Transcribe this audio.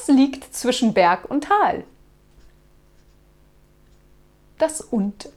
Was liegt zwischen Berg und Tal? Das Und.